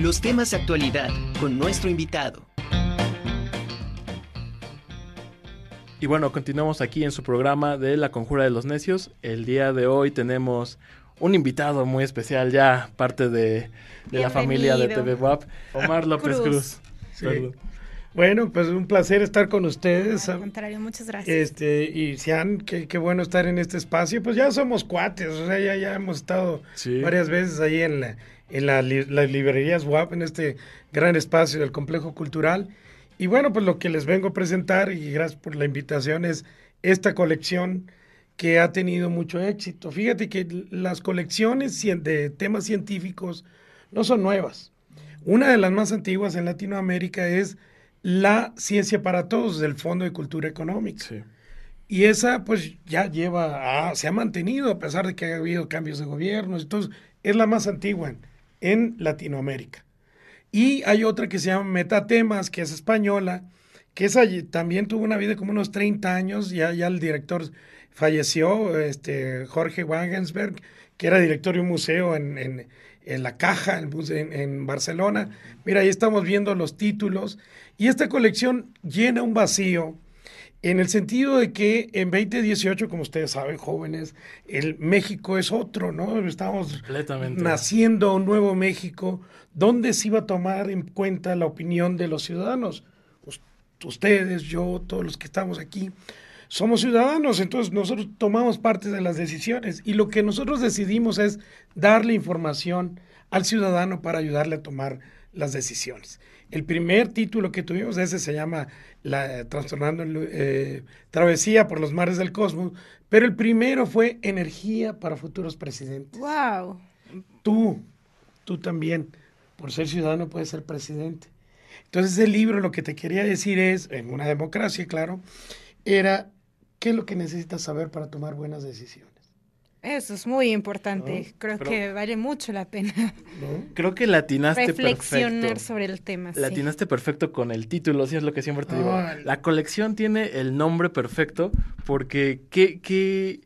Los temas de actualidad con nuestro invitado. Y bueno, continuamos aquí en su programa de La Conjura de los Necios. El día de hoy tenemos un invitado muy especial, ya parte de, la familia de TV WAP, Omar López Cruz. Bueno, pues un placer estar con ustedes. Al contrario, muchas gracias. Este, y Sian, qué, qué bueno estar en este espacio. Pues ya somos cuates, o sea, ya, ya hemos estado varias veces ahí en, la, en la, las librerías WAP, en este gran espacio del complejo cultural. Y bueno, pues lo que les vengo a presentar, y gracias por la invitación, es esta colección que ha tenido mucho éxito. Fíjate que las colecciones de temas científicos no son nuevas. Una de las más antiguas en Latinoamérica es la ciencia para todos del Fondo de Cultura Económica. Y esa pues ya lleva, se ha mantenido a pesar de que ha habido cambios de gobierno. Entonces, es la más antigua en, Latinoamérica. Y hay otra que se llama Metatemas, que es española, que esa también tuvo una vida como unos 30 años, ya, ya el director falleció, este, Jorge Wagensberg, que era director de un museo en, La Caja, en, en Barcelona. Mira, ahí estamos viendo los títulos y esta colección llena un vacío en el sentido de que en 2018, como ustedes saben, jóvenes, el México es otro, ¿no? Estamos naciendo un nuevo México donde se iba a tomar en cuenta la opinión de los ciudadanos. Ustedes, yo, todos los que estamos aquí, somos ciudadanos, entonces nosotros tomamos parte de las decisiones y lo que nosotros decidimos es darle información al ciudadano para ayudarle a tomar las decisiones. El primer título que tuvimos, ese se llama la, Trastornando eh, Travesía por los Mares del Cosmos, pero el primero fue Energía para Futuros Presidentes. ¡Wow! Tú, tú también, por ser ciudadano, puedes ser presidente. Entonces, el libro lo que te quería decir es, en una democracia, claro, era qué es lo que necesitas saber para tomar buenas decisiones. Eso es muy importante. Creo que vale mucho la pena. Creo que latinaste Reflexionar sobre el tema. Latinaste perfecto con el título, así es lo que siempre te digo. La colección tiene el nombre perfecto porque qué, qué,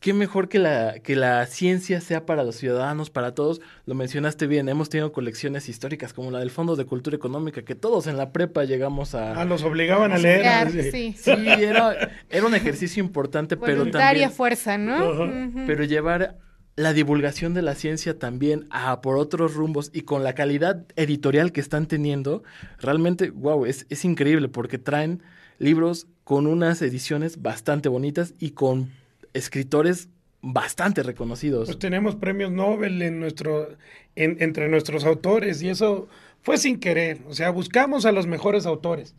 qué mejor que la, que la ciencia sea para los ciudadanos, para todos. Lo mencionaste bien, hemos tenido colecciones históricas como la del Fondo de Cultura Económica, que todos en la prepa llegamos a... Ah, los obligaban a, leer. sí, sí era, era, un ejercicio importante, pero también... fuerza, ¿no? Pero llevar la divulgación de la ciencia también a por otros rumbos y con la calidad editorial que están teniendo, realmente, wow, es, es increíble porque traen libros con unas ediciones bastante bonitas y con escritores bastante reconocidos. Pues tenemos premios Nobel en nuestro, entre nuestros autores y eso fue sin querer. O sea, buscamos a los mejores autores.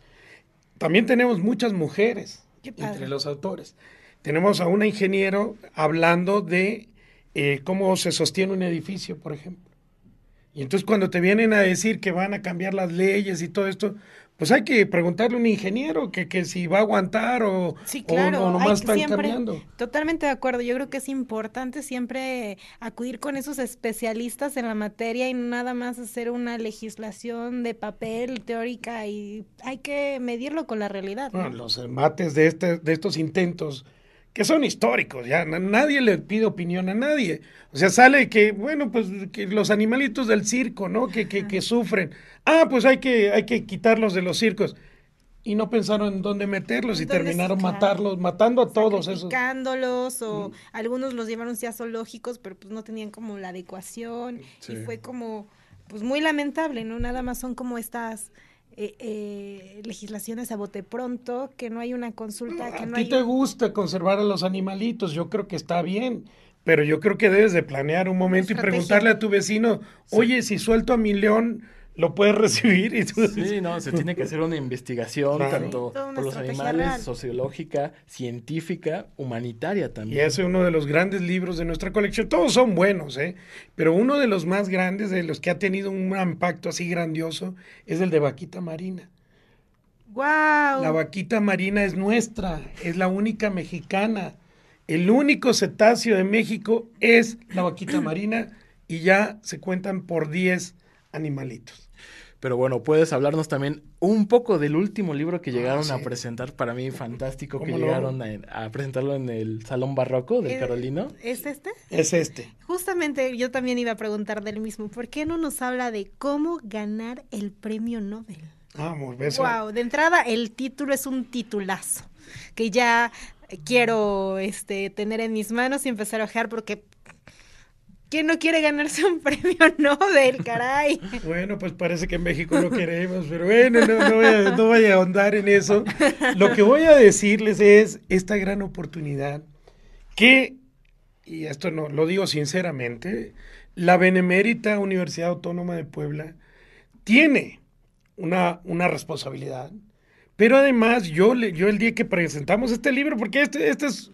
También tenemos muchas mujeres entre los autores. Tenemos a un ingeniero hablando de eh, cómo se sostiene un edificio, por ejemplo. Y entonces cuando te vienen a decir que van a cambiar las leyes y todo esto, pues hay que preguntarle a un ingeniero que, que si va a aguantar o, sí, claro, o, nomás están cambiando. Totalmente de acuerdo. Yo creo que es importante siempre acudir con esos especialistas en la materia y nada más hacer una legislación de papel teórica y hay que medirlo con la realidad. los mates de, este, de estos intentos que son históricos, ya nadie le pide opinión a nadie. O sea, sale que, bueno, pues que los animalitos del circo, ¿no? Que, que, que sufren. Ah, pues hay que, hay que quitarlos de los circos. Y no pensaron en dónde meterlos y terminaron matarlos, matando a todos esos. o mm. algunos los llevaron ya zoológicos, pero pues no tenían como la adecuación. Y fue como, pues muy lamentable, ¿no? Nada más son como estas eh, eh, legislaciones a bote pronto, que no hay una consulta. Que a no ti te gusta conservar a los animalitos, yo creo que está bien, pero yo creo que debes de planear un momento y preguntarle a tu vecino, oye, si suelto a mi león, lo puedes recibir. Y tú... Sí, no, se tiene que hacer una investigación tanto por los animales, sociológica, científica, humanitaria también. Y ese es uno de los grandes libros de nuestra colección. Todos son buenos, ¿eh? Pero uno de los más grandes, de los que ha tenido un impacto así grandioso, es el de Vaquita Marina. ¡Wow! La vaquita marina es nuestra, es la única mexicana. El único cetáceo de México es la vaquita marina y ya se cuentan por 10 animalitos. Pero bueno, puedes hablarnos también un poco del último libro que llegaron del ah, llegaron a presentar, para mí fantástico, que llegaron a, presentarlo en el Salón Barroco de Carolino. ¿Es este? Es este. Justamente yo también iba a preguntar del mismo, ¿por qué no nos habla de cómo ganar el premio Nobel? Ah, muy Wow, de entrada el título es un titulazo, que ya quiero este tener en mis manos y empezar a ojear porque ¿Quién no quiere ganarse un premio Nobel, caray? Bueno, pues parece que en México lo queremos, pero bueno, no, voy a, ahondar en eso. Lo que voy a decirles es esta gran oportunidad que, y esto no lo digo sinceramente, la Benemérita Universidad Autónoma de Puebla tiene una, una responsabilidad, pero además yo, yo el día que presentamos este libro, porque este, este es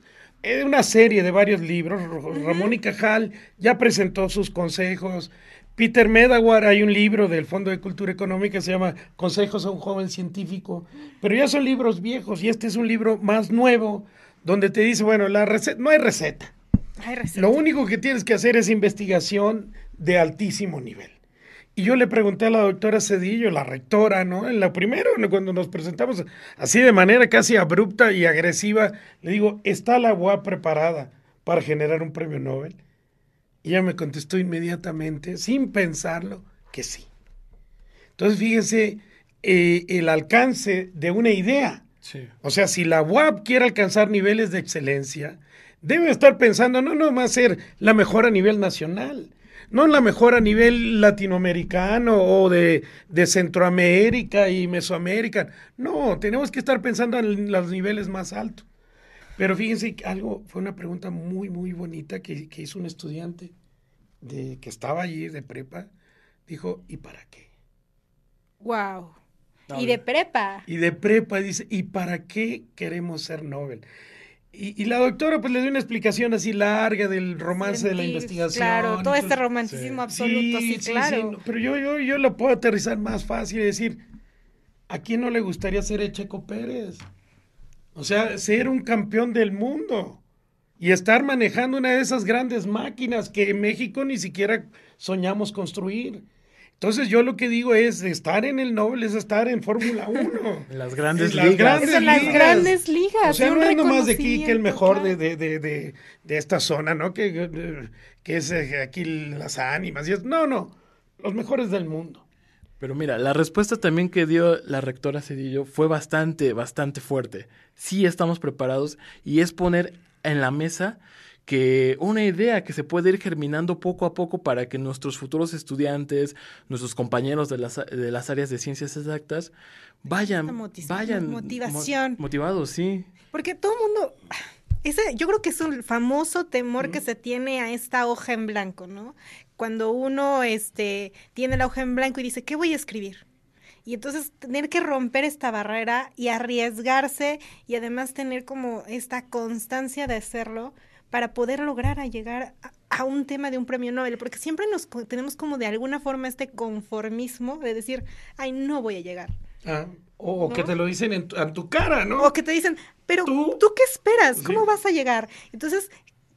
una serie de varios libros. Ramón y Cajal ya presentó sus consejos. Peter Medawar, hay un libro del Fondo de Cultura Económica que se llama Consejos a un joven científico, pero ya son libros viejos y este es un libro más nuevo donde te dice, bueno, la receta, no hay receta. Hay receta. Lo único que tienes que hacer es investigación de altísimo nivel. Y yo le pregunté a la doctora Cedillo, la rectora, ¿no? En la primera, cuando nos presentamos así de manera casi abrupta y agresiva, le digo, ¿está la UAP preparada para generar un premio Nobel? Y ella me contestó inmediatamente, sin pensarlo, que sí. Entonces, fíjese eh, el alcance de una idea. O sea, si la UAP quiere alcanzar niveles de excelencia, debe estar pensando no nomás ser la mejor a nivel nacional, no en la mejor a nivel latinoamericano o de, Centroamérica y Mesoamérica. No, tenemos que estar pensando en los niveles más altos. Pero fíjense, algo, fue una pregunta muy, muy bonita que, hizo un estudiante de, que estaba allí de prepa. Dijo, ¿y para qué? Wow. Y de prepa. Y de prepa dice, ¿y para qué queremos ser Nobel? Y, la doctora pues le dio una explicación así larga del romance de la investigación. Claro, todo este romanticismo absoluto, sí, claro. pero yo, yo, yo lo puedo aterrizar más fácil y decir, ¿a quién no le gustaría ser Echeco Pérez? O sea, ser un campeón del mundo y estar manejando una de esas grandes máquinas que en México ni siquiera soñamos construir. Entonces yo lo que digo es, estar en el Nobel es estar en Fórmula 1. En las grandes ligas. Grandes en las grandes ligas. O sea, no es nomás de aquí que el mejor de, de, de, de, esta zona, ¿no? Que, que es eh, aquí las ánimas. Y es, no, no, los mejores del mundo. Pero mira, la respuesta también que dio la rectora Cedillo fue bastante, bastante fuerte. Sí estamos preparados y es poner en la mesa que una idea que se puede ir germinando poco a poco para que nuestros futuros estudiantes, nuestros compañeros de las, de las áreas de ciencias exactas, vayan, vayan motivación. motivados, sí. Porque todo el mundo, ese, yo creo que es un famoso temor que se tiene a esta hoja en blanco, ¿no? Cuando uno este, tiene la hoja en blanco y dice, ¿qué voy a escribir? Y entonces tener que romper esta barrera y arriesgarse y además tener como esta constancia de hacerlo, para poder lograr a llegar a, un tema de un premio Nobel, porque siempre nos tenemos como de alguna forma este conformismo de decir, ay, no voy a llegar. Ah, o, que te lo dicen en tu, cara, ¿no? O que te dicen, pero ¿tú, qué esperas? ¿Cómo vas a llegar? Entonces,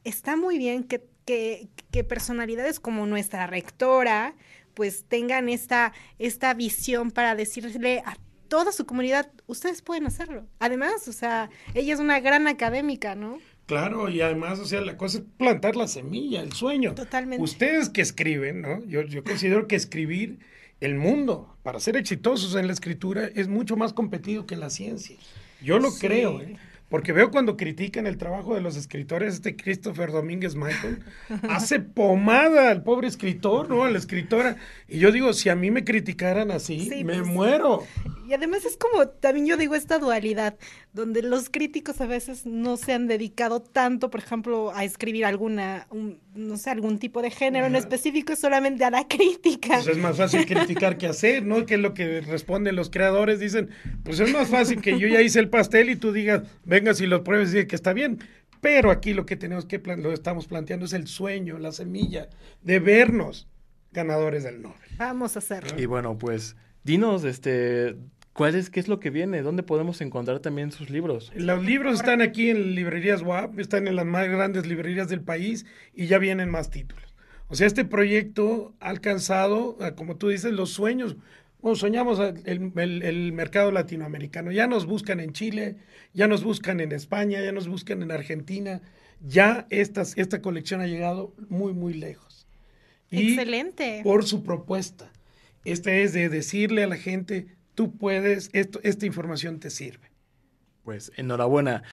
está muy bien que, que, que personalidades como nuestra rectora, pues tengan esta, esta visión para decirle a toda su comunidad, ustedes pueden hacerlo. Además, o sea, ella es una gran académica, ¿no? Claro, y además, o sea, la cosa es plantar la semilla, el sueño. Totalmente. Ustedes que escriben, ¿no? Yo, yo considero que escribir el mundo, para ser exitosos en la escritura, es mucho más competido que la ciencia. Yo lo creo, ¿eh? Porque veo cuando critican el trabajo de los escritores, este Christopher Domínguez Michael, hace pomada al pobre escritor, ¿no? A la escritora. Y yo digo, si a mí me criticaran así, me pues, muero. Y además es como, también yo digo, esta dualidad, donde los críticos a veces no se han dedicado tanto, por ejemplo, a escribir alguna, no sé, algún tipo de género en específico, solamente a la crítica. Pues es más fácil criticar que hacer, ¿no? Que es lo que responden los creadores, dicen, pues es más fácil que yo ya hice el pastel y tú digas, vengas y lo pruebes y digas que está bien. Pero aquí lo que tenemos que, lo estamos planteando es el sueño, la semilla, de vernos ganadores del Nobel. Vamos a hacerlo. Y bueno, pues, dinos, este, ¿Cuál es, ¿Qué es lo que viene? ¿Dónde podemos encontrar también sus libros? Los libros están aquí en librerías WAP, están en las más grandes librerías del país y ya vienen más títulos. O sea, este proyecto ha alcanzado, como tú dices, los sueños. Bueno, soñamos el, mercado latinoamericano. Ya nos buscan en Chile, ya nos buscan en España, ya nos buscan en Argentina. Ya estas, esta colección ha llegado muy, muy lejos. Excelente. Por su propuesta. Esta es de decirle a la gente, tú puedes, esto, esta información te sirve. Pues enhorabuena.